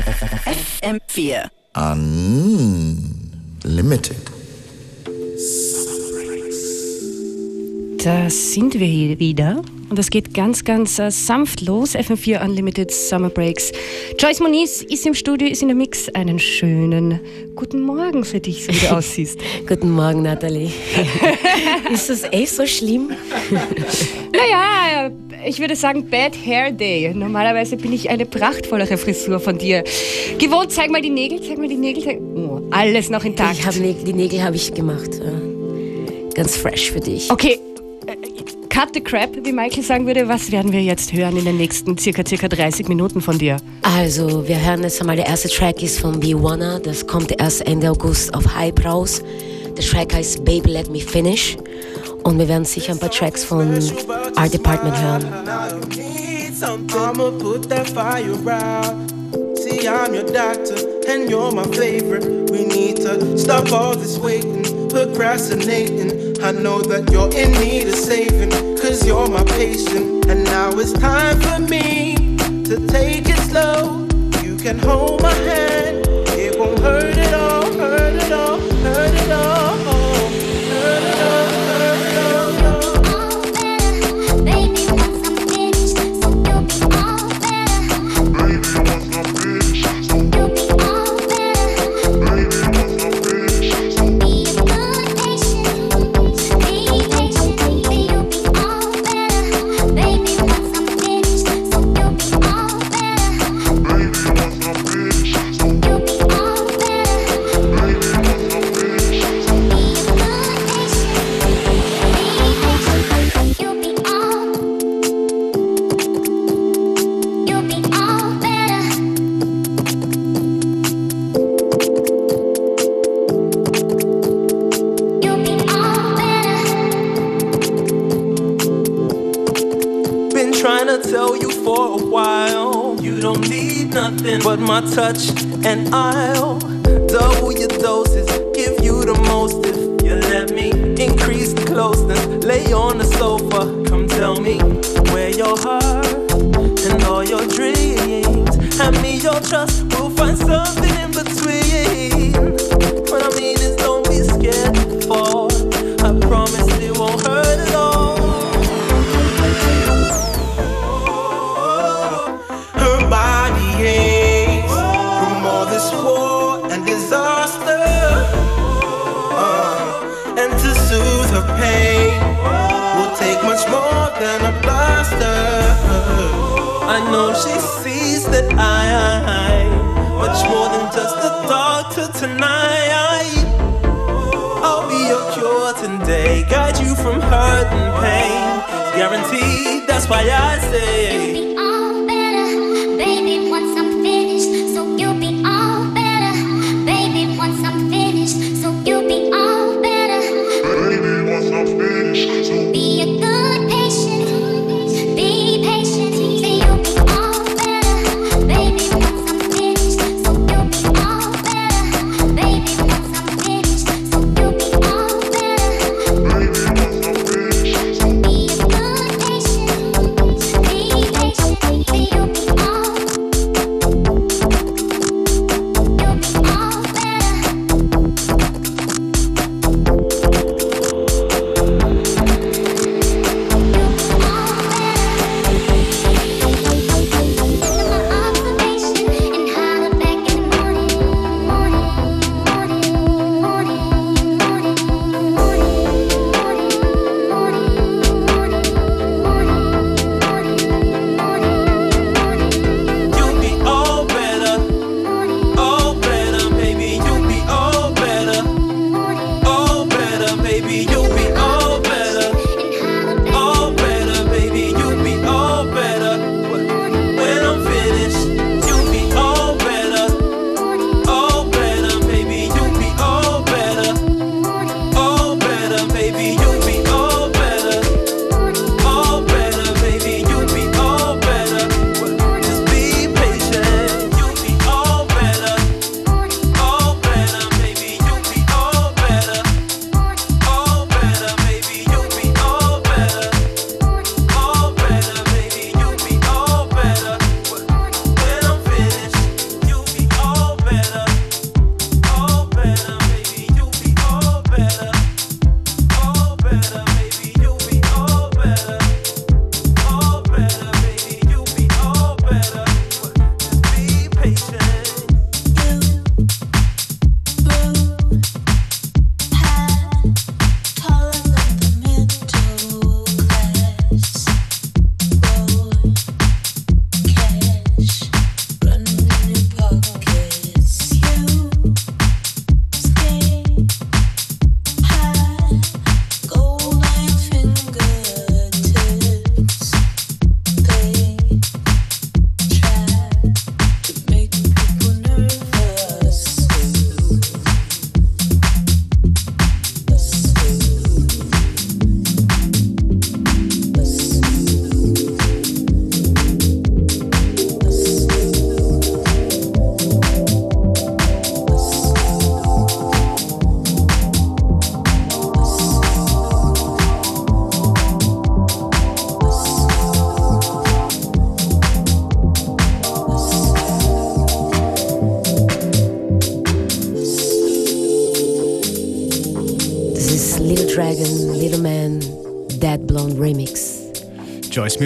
FM4 Unlimited. Da sind wir hier wieder. Und das geht ganz, ganz äh, sanft los. FM4 Unlimited Summer Breaks. Joyce Moniz ist im Studio, ist in der Mix. Einen schönen guten Morgen für dich, so wie du aussiehst. guten Morgen, Nathalie. ist das echt so schlimm? naja, ich würde sagen Bad Hair Day. Normalerweise bin ich eine prachtvollere Frisur von dir. Gewohnt, zeig mal die Nägel, zeig mal die Nägel. Zeig... Oh, alles noch intakt. Ich hab, die Nägel habe ich gemacht. Ganz fresh für dich. Okay, Cut the crap, wie Michael sagen würde. Was werden wir jetzt hören in den nächsten circa, circa 30 Minuten von dir? Also, wir hören jetzt einmal, der erste Track ist von b Wanna. Das kommt erst Ende August auf Hype raus. Der Track heißt Baby Let Me Finish. Und wir werden sicher ein paar Tracks von Art Department hören. Fire out. See, I'm your doctor, and you're my favorite. We need to stop all this waiting, procrastinating. I know that you're in need of saving, cause you're my patient. And now it's time for me to take it slow. You can hold my hand, it won't hurt at all, hurt at all, hurt at all.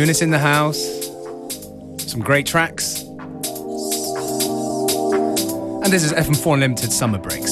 In the house. Some great tracks. And this is FM4 Unlimited Summer Breaks.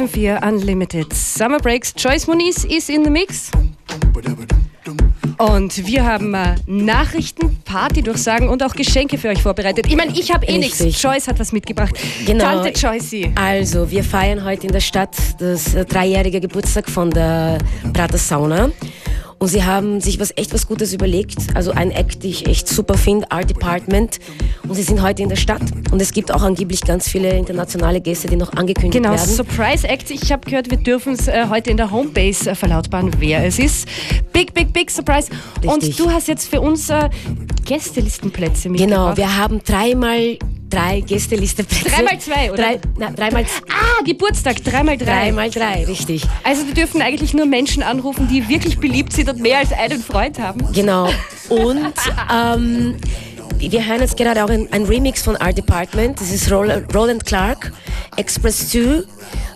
FM4 Unlimited Summer Breaks. Joyce Moniz ist in the Mix. Und wir haben äh, Nachrichten, Party-Durchsagen und auch Geschenke für euch vorbereitet. Ich meine, ich habe eh nichts. Joyce hat was mitgebracht. Genau. Tante Joyce. Also, wir feiern heute in der Stadt das äh, dreijährige Geburtstag von der Prater Sauna. Und sie haben sich was echt was Gutes überlegt. Also ein Act, den ich echt super finde, Art Department. Und sie sind heute in der Stadt. Und es gibt auch angeblich ganz viele internationale Gäste, die noch angekündigt Genau, werden. Surprise Act. Ich habe gehört, wir dürfen es äh, heute in der Homebase äh, verlautbaren, wer es ist. Big, big, big Surprise. Richtig. Und du hast jetzt für uns äh, Gästelistenplätze mitgebracht. Genau, wir haben dreimal drei Gästelisteplätze. Dreimal zwei, oder? Drei, na, dreimal, Ah, Geburtstag, dreimal drei. dreimal drei, richtig. Also die dürfen eigentlich nur Menschen anrufen, die wirklich beliebt sind und mehr als einen Freund haben. Genau. Und ähm, wir hören jetzt gerade auch ein, Remix von Art Department. Das ist Roland Clark, Express 2.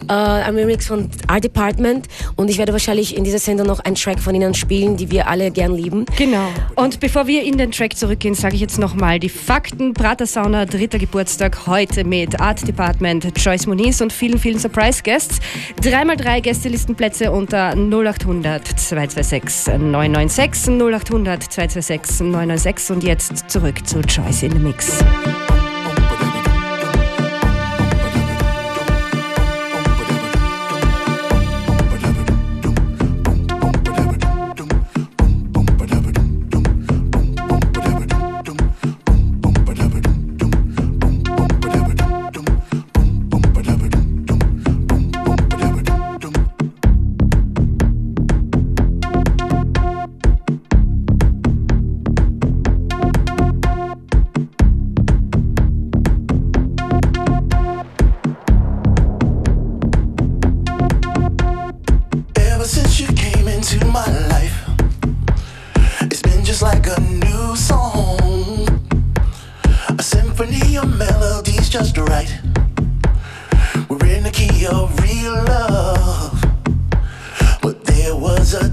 Äh, ein Remix von Art Department. Und ich werde wahrscheinlich in dieser Sendung noch einen Track von ihnen spielen, die wir alle gern lieben. Genau. Und bevor wir in den Track zurückgehen, sage ich jetzt nochmal die Fakten. Prater Sauna, dritter Geburtstag heute mit Art Department, Joyce Moniz und vielen, vielen Surprise Guests. Dreimal drei Gästelistenplätze unter 0800 226 996 0800 226 996 und jetzt zurück zu Joyce in the Mix.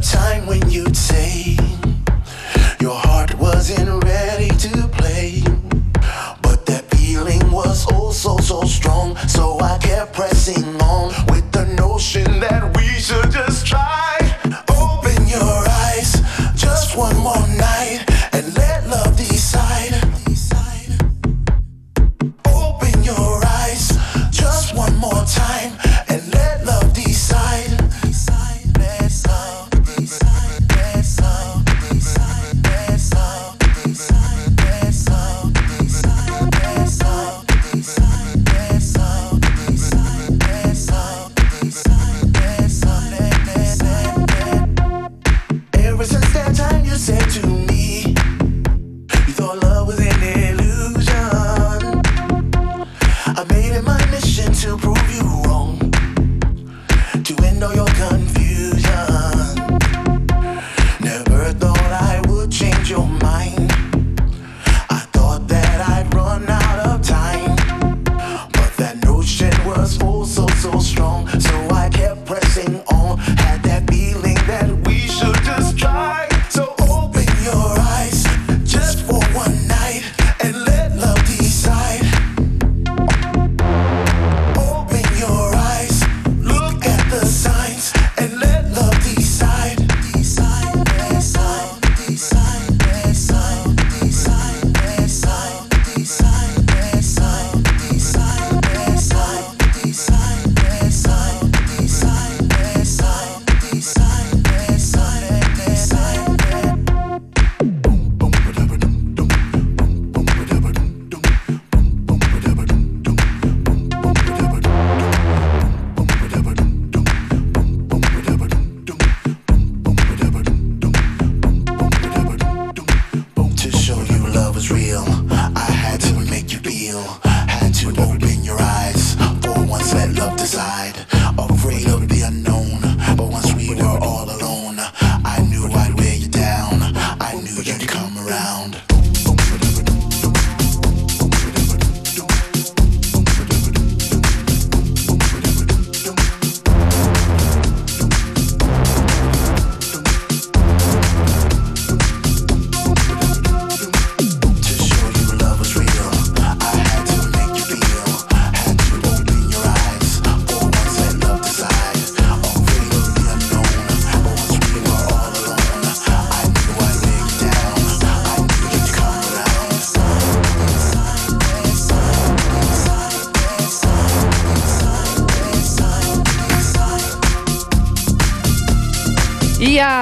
Time when you'd say your heart wasn't ready to play. But that feeling was oh so so strong. So I kept pressing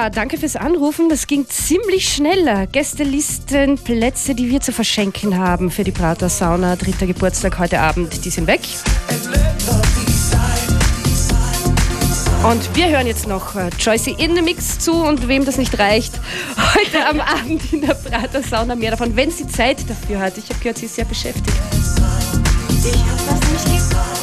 Danke fürs Anrufen. Das ging ziemlich schneller. Gästelistenplätze, die wir zu verschenken haben für die Prater Sauna, dritter Geburtstag heute Abend, die sind weg. Und wir hören jetzt noch äh, Joycey in the Mix zu und wem das nicht reicht, heute am Abend in der Prater Sauna mehr davon, wenn sie Zeit dafür hat. Ich habe gehört, sie ist sehr beschäftigt. Ich habe das nicht gesagt.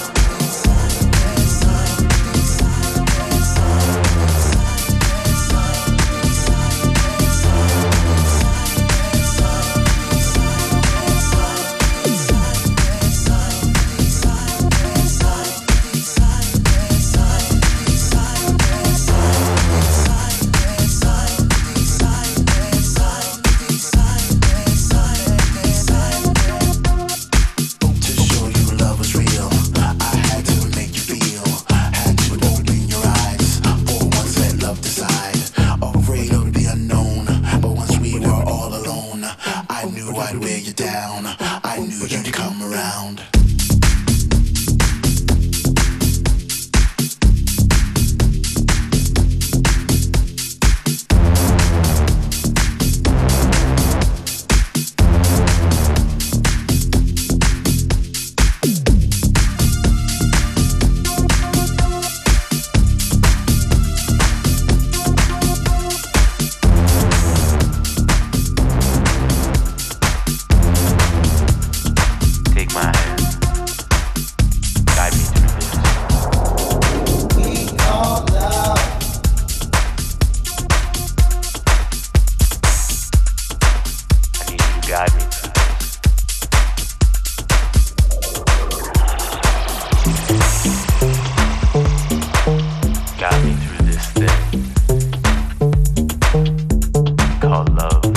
love.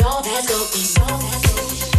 North that's go east, north has go.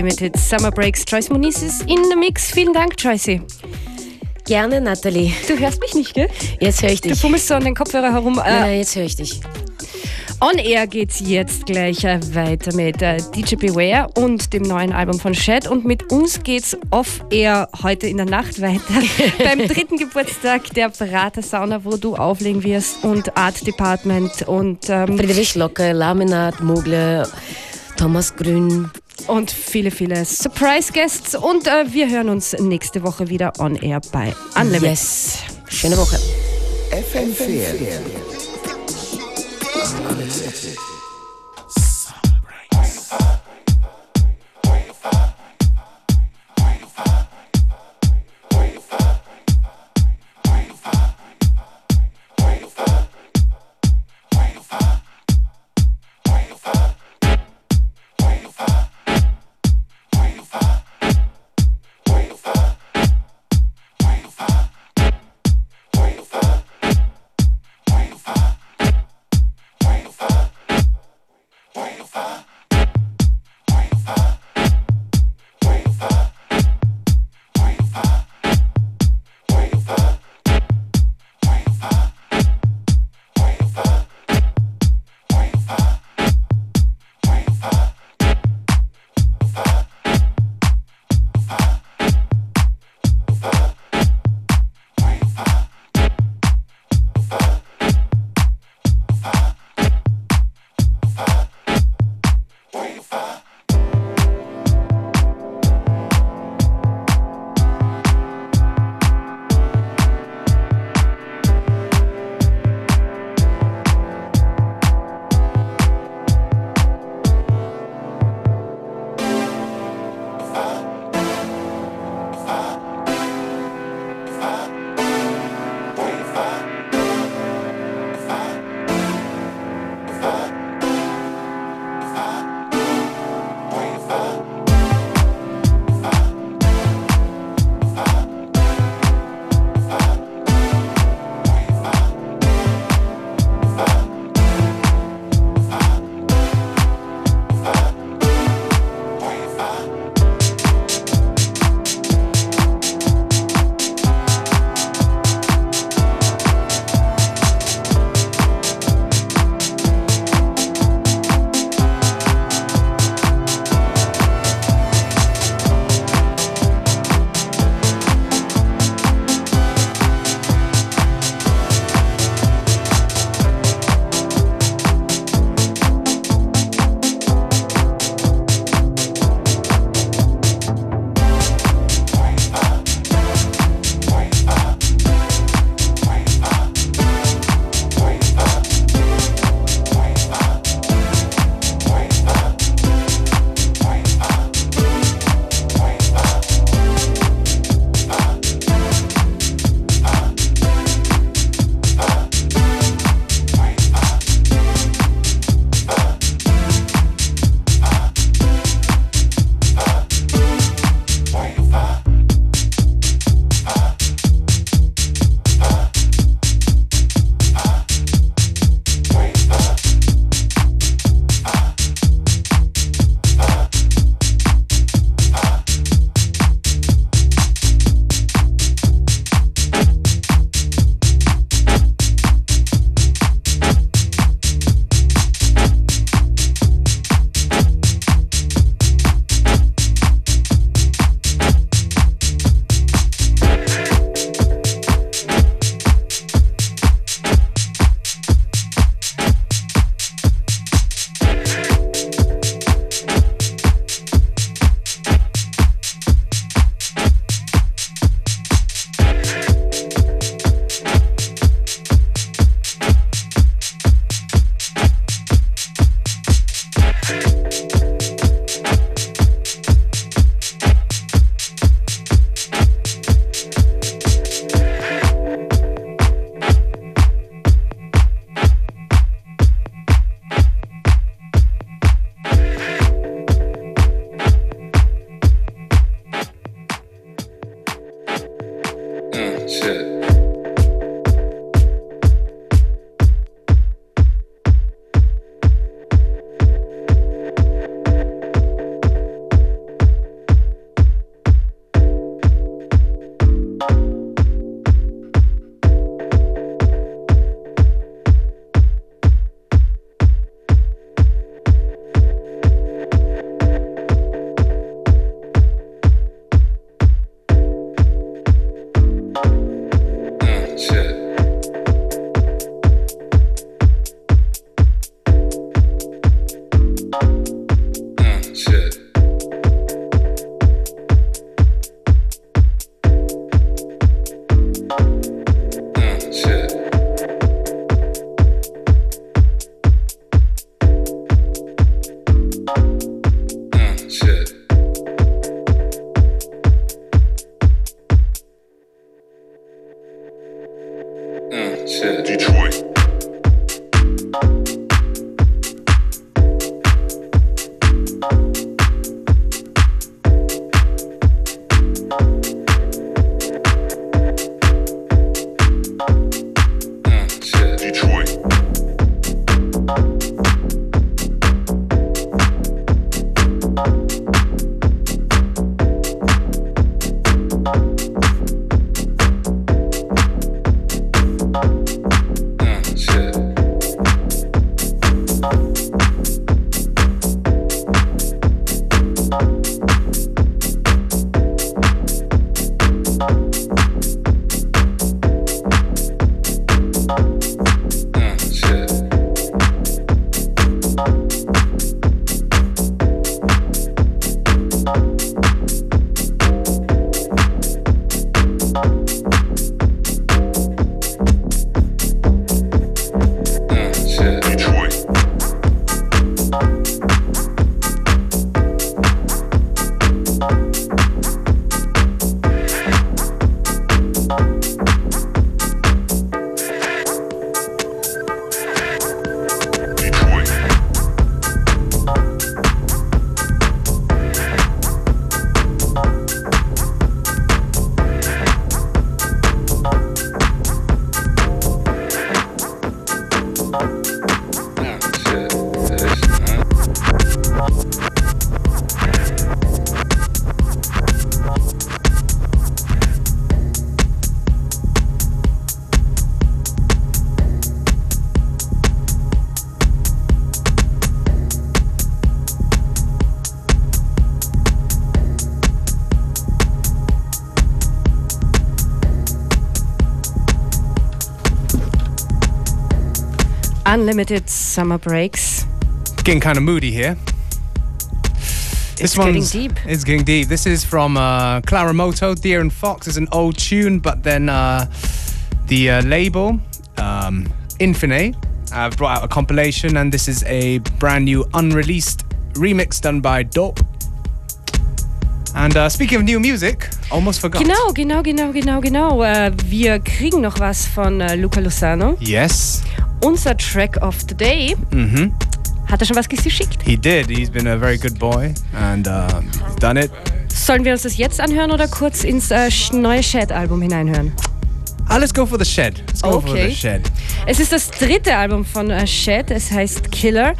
Unlimited Summer Breaks. Joyce Moniz ist in the Mix. Vielen Dank, Joyce. gerne, Nathalie. Du hörst mich nicht, gell? Jetzt höre ich Du dich. fummelst so an den Kopfhörer herum. Äh, nein, jetzt höre ich dich. on Air geht's jetzt gleich äh, weiter mit äh, DJ Beware und dem neuen Album von Shed. Und mit uns geht's off Air heute in der Nacht weiter. Beim dritten Geburtstag der Berater Sauna, wo du auflegen wirst und Art Department und, ähm, Friedrich Locke, Laminat, Mugle, Thomas Grün. Und viele, viele Surprise Guests. Und äh, wir hören uns nächste Woche wieder on Air bei Unlimited. Yes. Schöne Woche. FM4. Detroit. Unlimited Summer Breaks. Getting kind of moody here. It's getting deep. It's getting deep. This is from uh, Clara Moto, Deer and Fox. It's an old tune, but then uh, the uh, label, um, Infine, have brought out a compilation, and this is a brand new unreleased remix done by Dope. And uh, speaking of new music, almost forgot. Genau, genau, genau, genau, genau. Äh, wir kriegen noch was von äh, Luca Lozano. Yes, Unser Track of the Day. Mhm. Hat er schon was geschickt? he did. He's been a very good boy, and uh, he's done it. Sollen wir uns das jetzt anhören oder kurz ins äh, neue Shed-Album hineinhören? Ah, let's go for the shed. Let's go for Okay. the shed. Es ist das dritte Album von äh, Shed, es heißt Killer.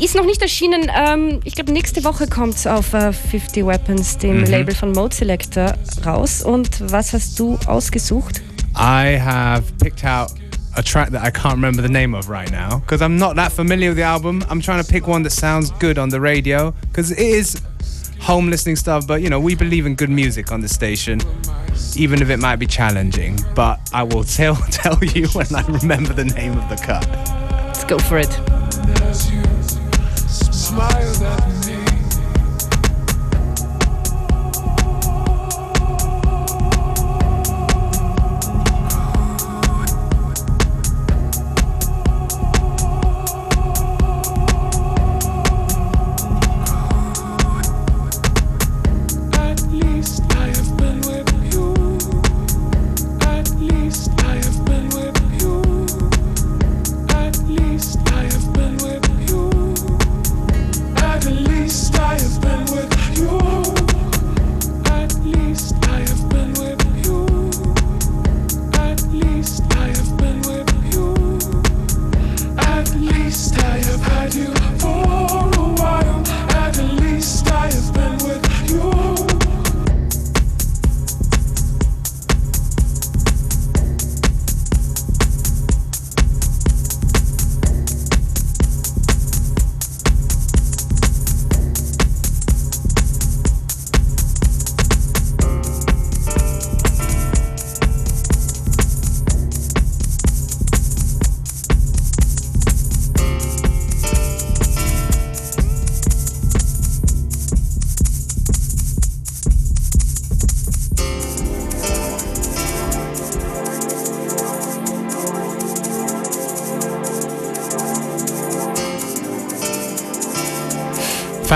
Ist noch nicht erschienen, ähm, ich glaube nächste Woche kommt es auf äh, 50 Weapons, dem Mhm. Label von Mode Selector, raus. Und was hast du ausgesucht? I have picked out a track that I can't remember the name of right now because I'm not that familiar with the album. I'm trying to pick one that sounds good on the radio because it is home listening stuff, but you know, we believe in good music on the station, even if it might be challenging. But I will tell tell you when I remember the name of the cut. Let's go for it.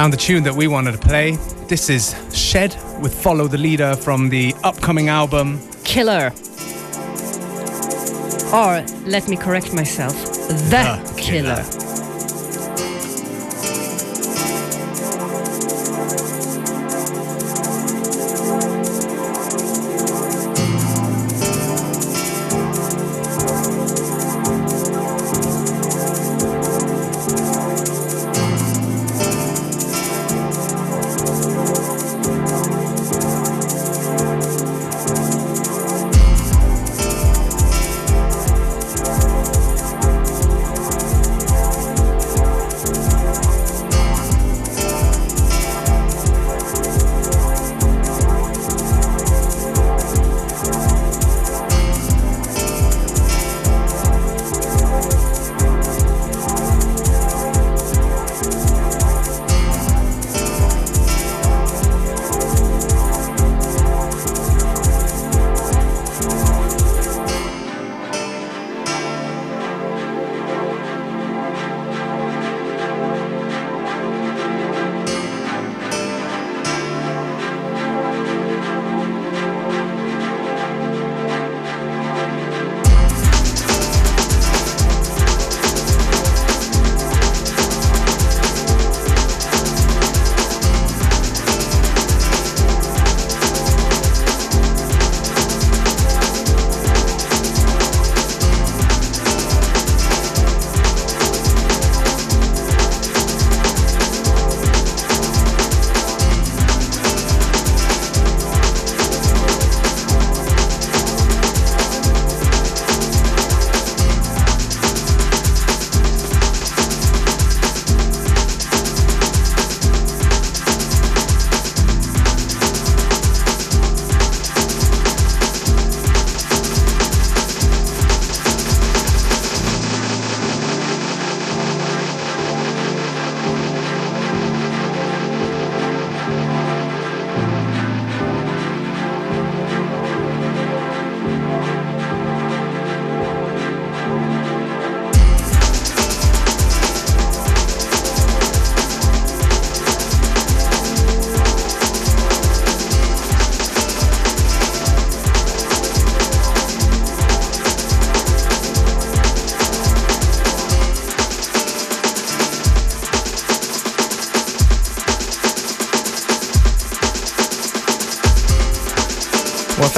Found the tune that we wanted to play. This is Shed with Follow the Leader from the upcoming album. Killer. Or, let me correct myself, The, Killer. Well,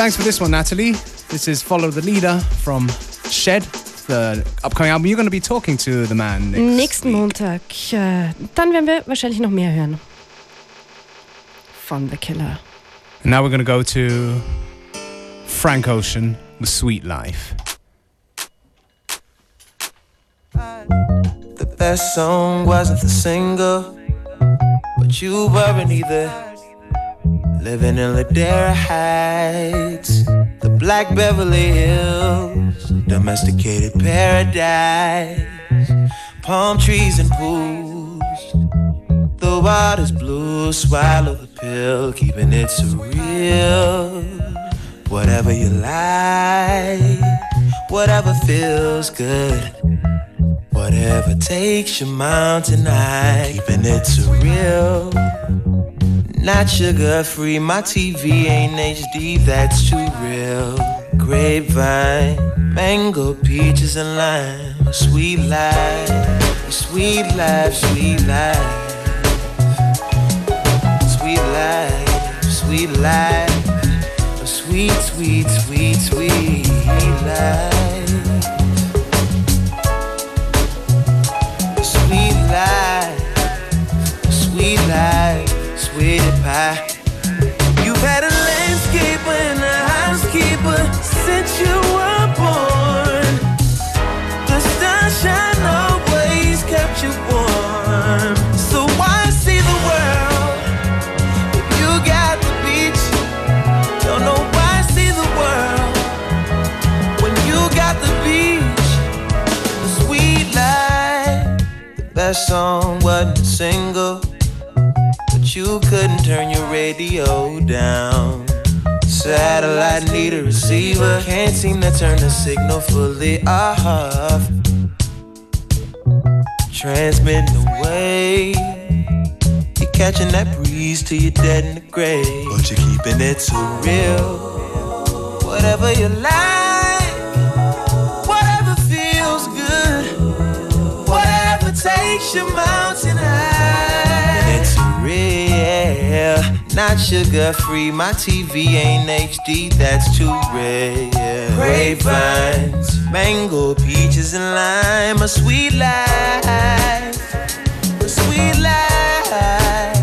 thanks for this one, Natalie. This is Follow the Leader from Shed, the upcoming album. You're going to be talking to the man next Nächsten Montag. Äh, dann werden wir wahrscheinlich noch mehr hören. Von The Killer. And now we're going to go to Frank Ocean with Sweet Life. The best song wasn't the single, but you weren't either. Living in Ladera Heights, the Black Beverly Hills, domesticated paradise, palm trees and pools. The water's blue, swallow the pill, keeping it surreal. Whatever you like, whatever feels good. Whatever takes your mind tonight, keeping it surreal. Not sugar free, my TV ain't HD, that's too real. Grapevine, mango, peaches, and lime. Sweet life, sweet life, sweet life. Sweet life, sweet life. Best song wasn't a single, but you couldn't turn your radio down. Satellite need a receiver, can't seem to turn the signal fully off. Transmitting away. You're catching that breeze till you're dead in the grave. But you're keeping it so real. Whatever you like, takes you mountain high. And it's real, not sugar free. My TV ain't HD, that's too rare. Grapevines, mango, peaches, and lime. A sweet life, a sweet life,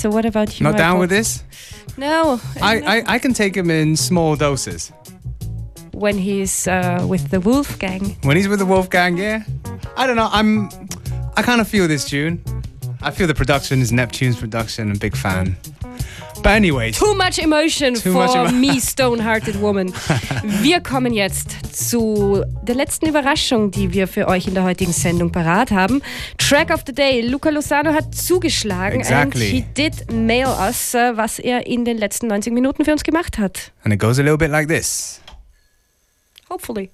so. What about you? Not down with this? No. I, I, I can take him in small doses. when he's uh, with the Wolfgang. When he's with the Wolfgang, yeah. I don't know. I'm. I kind of feel this tune. I feel the production is Neptune's production. I'm a big fan. But anyways, Too much emotion Too for much emo- me, stone-hearted woman. Wir kommen jetzt zu der letzten Überraschung, die wir für euch in der heutigen Sendung parat haben. Track of the Day. Luca Lozano hat zugeschlagen Exactly. and he did mail us, äh, was er in den letzten 90 Minuten für uns gemacht hat. and it goes a little bit like this. Hopefully.